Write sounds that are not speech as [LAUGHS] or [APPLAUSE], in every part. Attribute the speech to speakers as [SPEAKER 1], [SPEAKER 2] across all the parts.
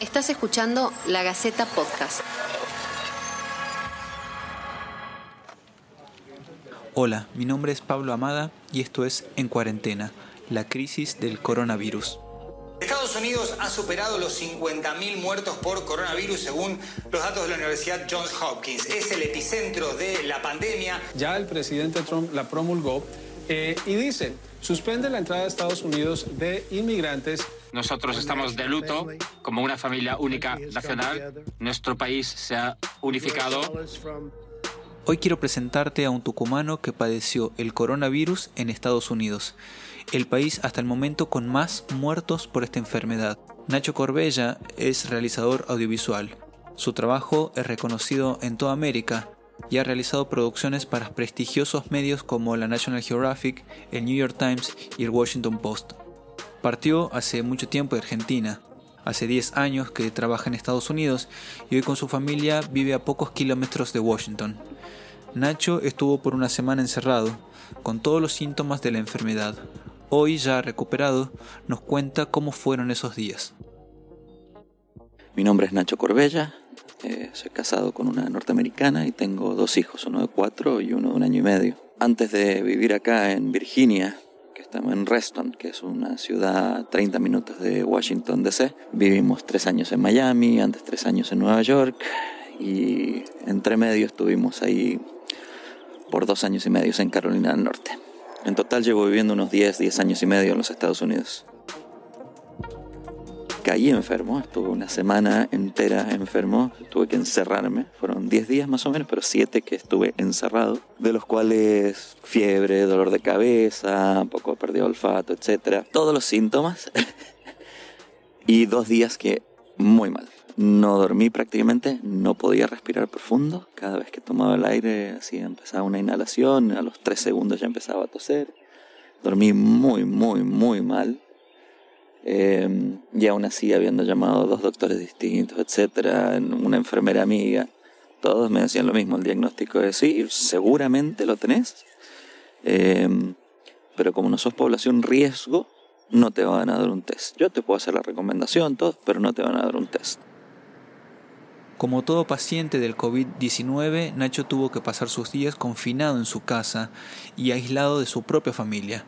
[SPEAKER 1] Estás escuchando La Gaceta Podcast.
[SPEAKER 2] Hola, mi nombre es Pablo Amada y esto es En Cuarentena, la crisis del coronavirus.
[SPEAKER 3] Estados Unidos ha superado los 50.000 muertos por coronavirus según los datos de la Universidad Johns Hopkins. Es el epicentro de la pandemia.
[SPEAKER 4] Ya el presidente Trump la promulgó eh, y dice, suspende la entrada a Estados Unidos de inmigrantes.
[SPEAKER 5] Nosotros estamos de luto como una familia única nacional. Nuestro país se ha unificado.
[SPEAKER 2] Hoy quiero presentarte a un tucumano que padeció el coronavirus en Estados Unidos, el país hasta el momento con más muertos por esta enfermedad. Nacho Corbella es realizador audiovisual. Su trabajo es reconocido en toda América y ha realizado producciones para prestigiosos medios como la National Geographic, el New York Times y el Washington Post. Partió hace mucho tiempo de Argentina. Hace 10 años que trabaja en Estados Unidos y hoy con su familia vive a pocos kilómetros de Washington. Nacho estuvo por una semana encerrado, con todos los síntomas de la enfermedad. Hoy ya recuperado, nos cuenta cómo fueron esos días.
[SPEAKER 6] Mi nombre es Nacho Corbella, eh, soy casado con una norteamericana y tengo dos hijos, uno de cuatro y uno de un año y medio. Antes de vivir acá en Virginia, que estamos en Reston, que es una ciudad a 30 minutos de Washington DC, vivimos tres años en Miami, antes tres años en Nueva York y entre medio estuvimos ahí por dos años y medio en Carolina del Norte. En total llevo viviendo unos 10, 10 años y medio en los Estados Unidos caí enfermo, estuve una semana entera enfermo, tuve que encerrarme, fueron 10 días más o menos, pero 7 que estuve encerrado, de los cuales fiebre, dolor de cabeza, un poco perdido olfato, etc. Todos los síntomas. [LAUGHS] y dos días que muy mal. No dormí prácticamente, no podía respirar profundo. Cada vez que tomaba el aire, así empezaba una inhalación, a los 3 segundos ya empezaba a toser. Dormí muy, muy, muy mal eh, y aún así, habiendo llamado a dos doctores distintos, etcétera, una enfermera amiga, todos me decían lo mismo: el diagnóstico es sí, seguramente lo tenés, eh, pero como no sos población riesgo, no te van a dar un test. Yo te puedo hacer la recomendación, todo, pero no te van a dar un test.
[SPEAKER 2] Como todo paciente del COVID-19, Nacho tuvo que pasar sus días confinado en su casa y aislado de su propia familia.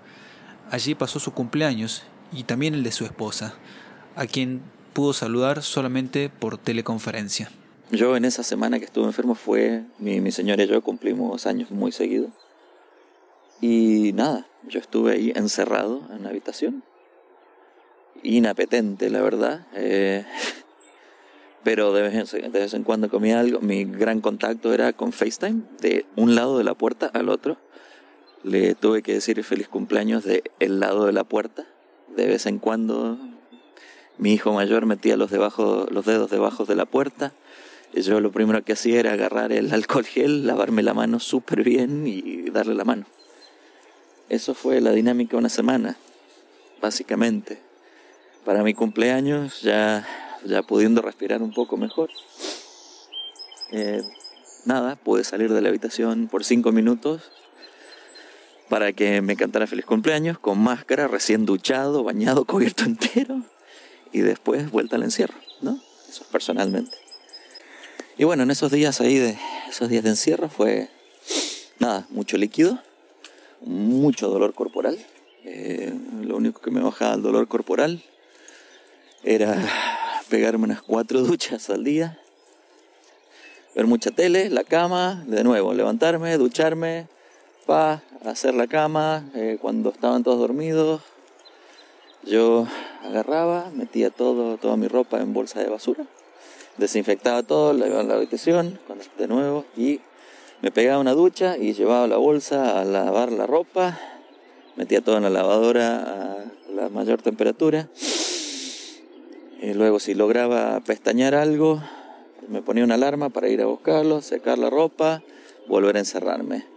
[SPEAKER 2] Allí pasó su cumpleaños y también el de su esposa, a quien pudo saludar solamente por teleconferencia.
[SPEAKER 6] Yo en esa semana que estuve enfermo fue, mi, mi señora y yo cumplimos años muy seguido. Y nada, yo estuve ahí encerrado en la habitación. Inapetente, la verdad. Eh, [LAUGHS] pero de vez, en, de vez en cuando comía algo. Mi gran contacto era con FaceTime, de un lado de la puerta al otro. Le tuve que decir feliz cumpleaños de el lado de la puerta de vez en cuando mi hijo mayor metía los, debajo, los dedos debajo de la puerta. Y yo lo primero que hacía era agarrar el alcohol gel, lavarme la mano súper bien y darle la mano. Eso fue la dinámica una semana, básicamente. Para mi cumpleaños, ya, ya pudiendo respirar un poco mejor. Eh, nada, pude salir de la habitación por cinco minutos para que me cantara feliz cumpleaños con máscara, recién duchado, bañado, [LAUGHS] cubierto entero y después vuelta al encierro, ¿no? Eso personalmente. Y bueno, en esos días ahí de esos días de encierro fue nada, mucho líquido, mucho dolor corporal. Eh, lo único que me bajaba el dolor corporal era pegarme unas cuatro duchas al día, ver mucha tele, la cama, de nuevo, levantarme, ducharme, pa, hacer la cama, eh, cuando estaban todos dormidos, yo agarraba, metía todo, toda mi ropa en bolsa de basura, desinfectaba todo, la llevaba a la habitación, de nuevo, y me pegaba una ducha y llevaba la bolsa a lavar la ropa, metía todo en la lavadora a la mayor temperatura, y luego si lograba pestañear algo, me ponía una alarma para ir a buscarlo, secar la ropa, volver a encerrarme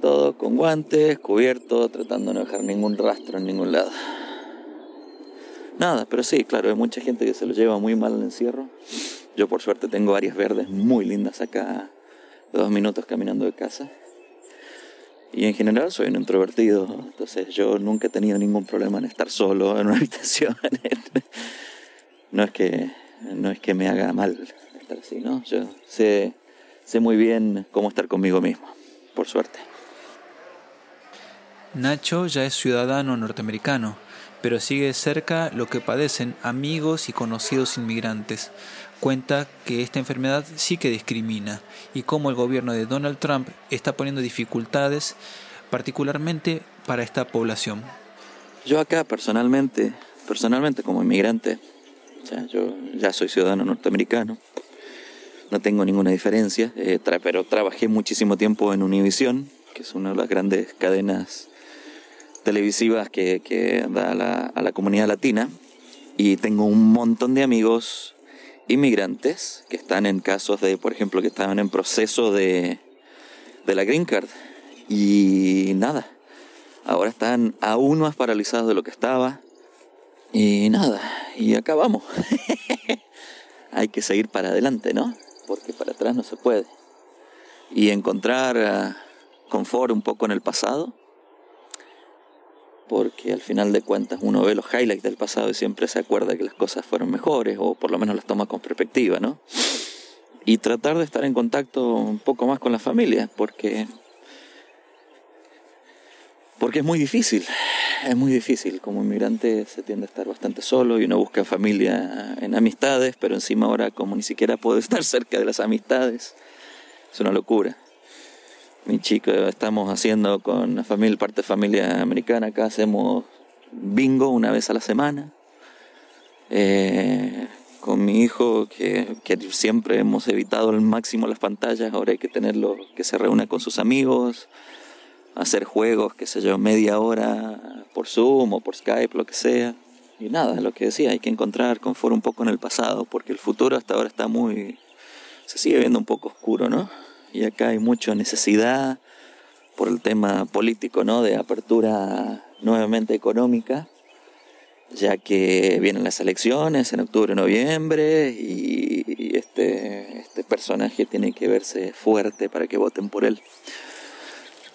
[SPEAKER 6] todo con guantes, cubierto, tratando de no dejar ningún rastro en ningún lado. Nada, pero sí, claro, hay mucha gente que se lo lleva muy mal al encierro. Yo por suerte tengo áreas verdes muy lindas acá, dos minutos caminando de casa. Y en general soy un introvertido, entonces yo nunca he tenido ningún problema en estar solo en una [LAUGHS] habitación. no es que no es que me haga mal estar así, ¿no? Yo sé, sé muy bien cómo estar conmigo mismo, por suerte.
[SPEAKER 2] Nacho ya es ciudadano norteamericano, pero sigue de cerca lo que padecen amigos y conocidos inmigrantes. Cuenta que esta enfermedad sí que discrimina y cómo el gobierno de Donald Trump está poniendo dificultades particularmente para esta población.
[SPEAKER 6] Yo acá personalmente, personalmente como inmigrante, yo ya soy ciudadano norteamericano, no tengo ninguna diferencia, eh, pero trabajé muchísimo tiempo en Univision, que es una de las grandes cadenas televisivas que, da a la, a la comunidad latina, y tengo un montón de amigos inmigrantes que están en casos de, por ejemplo, que estaban en proceso de, de la Green Card. Y nada, ahora están aún más paralizados de lo que estaba. Y nada, y acá vamos. [LAUGHS] Hay que seguir para adelante, ¿no? Porque para atrás no se puede. Y encontrar ah, confort un poco en el pasado, porque al final de cuentas uno ve los highlights del pasado y siempre se acuerda que las cosas fueron mejores, o por lo menos las toma con perspectiva, ¿no? Y tratar de estar en contacto un poco más con la familia, porque porque es muy difícil, es muy difícil. Como inmigrante se tiende a estar bastante solo y uno busca familia en amistades, pero encima ahora como ni siquiera puedo [LAUGHS] estar cerca de las amistades, es una locura. Mi chico, estamos haciendo con la familia, parte de familia americana, acá hacemos bingo una vez a la semana. Eh, con mi hijo, que, que, siempre hemos evitado al máximo las pantallas, ahora hay que tenerlo que se reúna con sus amigos hacer juegos, qué sé yo, media hora por Zoom o por Skype, lo que sea. Y nada, lo que decía, hay que encontrar confort un poco en el pasado, porque el futuro hasta ahora está muy... se sigue viendo un poco oscuro, ¿no? Y acá hay mucha necesidad por el tema político, ¿no? De apertura nuevamente económica, ya que vienen las elecciones en octubre, noviembre, y, y este, este personaje tiene que verse fuerte para que voten por él.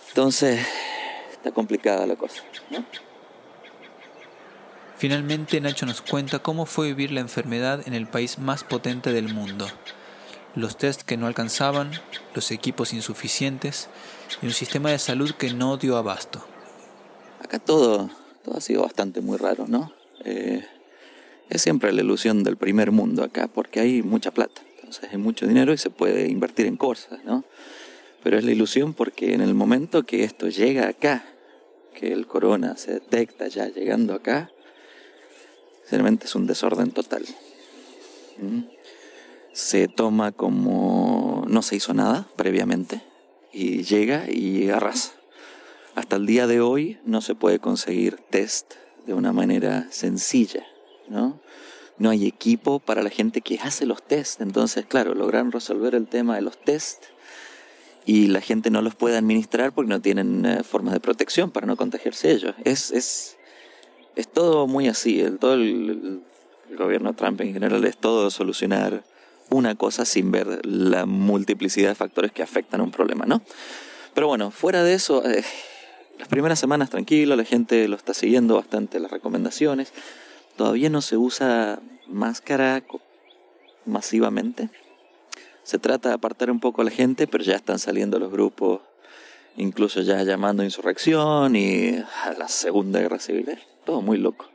[SPEAKER 6] Entonces, está complicada la cosa.
[SPEAKER 2] Finalmente, Nacho nos cuenta cómo fue vivir la enfermedad en el país más potente del mundo. Los test que no alcanzaban, los equipos insuficientes y un sistema de salud que no dio abasto.
[SPEAKER 6] Acá todo, todo ha sido bastante muy raro, ¿no? Eh, es siempre la ilusión del primer mundo acá, porque hay mucha plata, entonces hay mucho dinero y se puede invertir en cosas, ¿no? Pero es la ilusión porque en el momento que esto llega acá, que el corona se detecta ya llegando acá, realmente es un desorden total. ¿Mm? Se toma como no se hizo nada previamente y llega y arrasa. Hasta el día de hoy no se puede conseguir test de una manera sencilla, ¿no? No hay equipo para la gente que hace los test. Entonces, claro, lograron resolver el tema de los test y la gente no los puede administrar porque no tienen eh, formas de protección para no contagiarse ellos. Es, es, es todo muy así, el, todo el, gobierno Trump en general es todo solucionar una cosa sin ver la multiplicidad de factores que afectan a un problema, ¿no? Pero bueno, fuera de eso, eh, las primeras semanas tranquilo, la gente lo está siguiendo bastante las recomendaciones. Todavía no se usa máscara masivamente. Se trata de apartar un poco a la gente, pero ya están saliendo los grupos, incluso ya llamando a insurrección y a la Segunda Guerra Civil. Todo muy loco.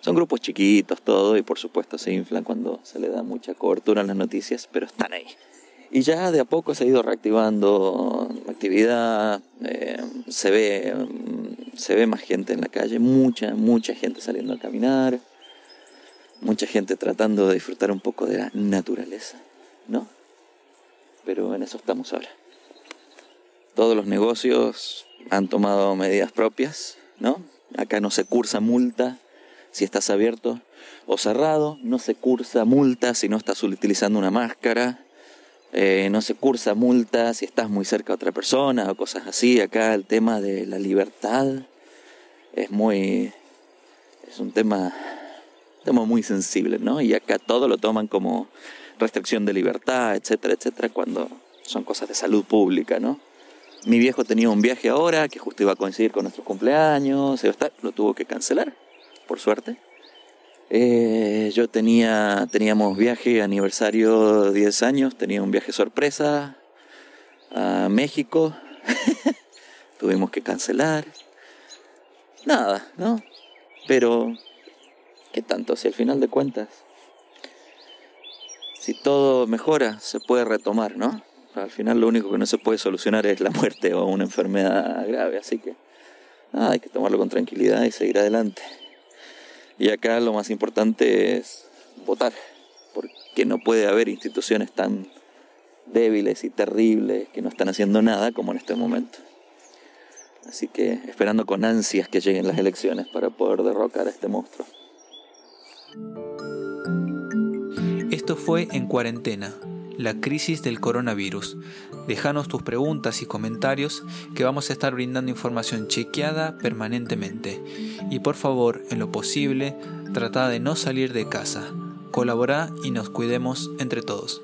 [SPEAKER 6] Son grupos chiquitos, todo, y por supuesto se inflan cuando se le da mucha cobertura en las noticias, pero están ahí. Y ya de a poco se ha ido reactivando la actividad, eh, se, ve, se ve más gente en la calle, mucha, mucha gente saliendo a caminar, mucha gente tratando de disfrutar un poco de la naturaleza, ¿no? pero en eso estamos ahora. Todos los negocios han tomado medidas propias, ¿no? Acá no se cursa multa si estás abierto o cerrado, no se cursa multa si no estás utilizando una máscara, eh, no se cursa multa si estás muy cerca de otra persona o cosas así. Acá el tema de la libertad es muy. es un tema, tema muy sensible, ¿no? Y acá todo lo toman como restricción de libertad, etcétera, etcétera, cuando son cosas de salud pública, ¿no? Mi viejo tenía un viaje ahora que justo iba a coincidir con nuestros cumpleaños, lo tuvo que cancelar, por suerte. Eh, yo tenía, teníamos viaje, aniversario 10 años, tenía un viaje sorpresa a México. [LAUGHS] Tuvimos que cancelar. Nada, ¿no? Pero, ¿qué tanto? Si al final de cuentas, si todo mejora, se puede retomar, ¿no? Al final lo único que no se puede solucionar es la muerte o una enfermedad grave, así que nada, hay que tomarlo con tranquilidad y seguir adelante. Y acá lo más importante es votar, porque no puede haber instituciones tan débiles y terribles que no están haciendo nada como en este momento. Así que esperando con ansias que lleguen las elecciones para poder derrocar a este monstruo.
[SPEAKER 2] Esto fue En Cuarentena, la crisis del coronavirus. Déjanos tus preguntas y comentarios que vamos a estar brindando información chequeada permanentemente. Y por favor, en lo posible, trata de no salir de casa. Colabora y nos cuidemos entre todos.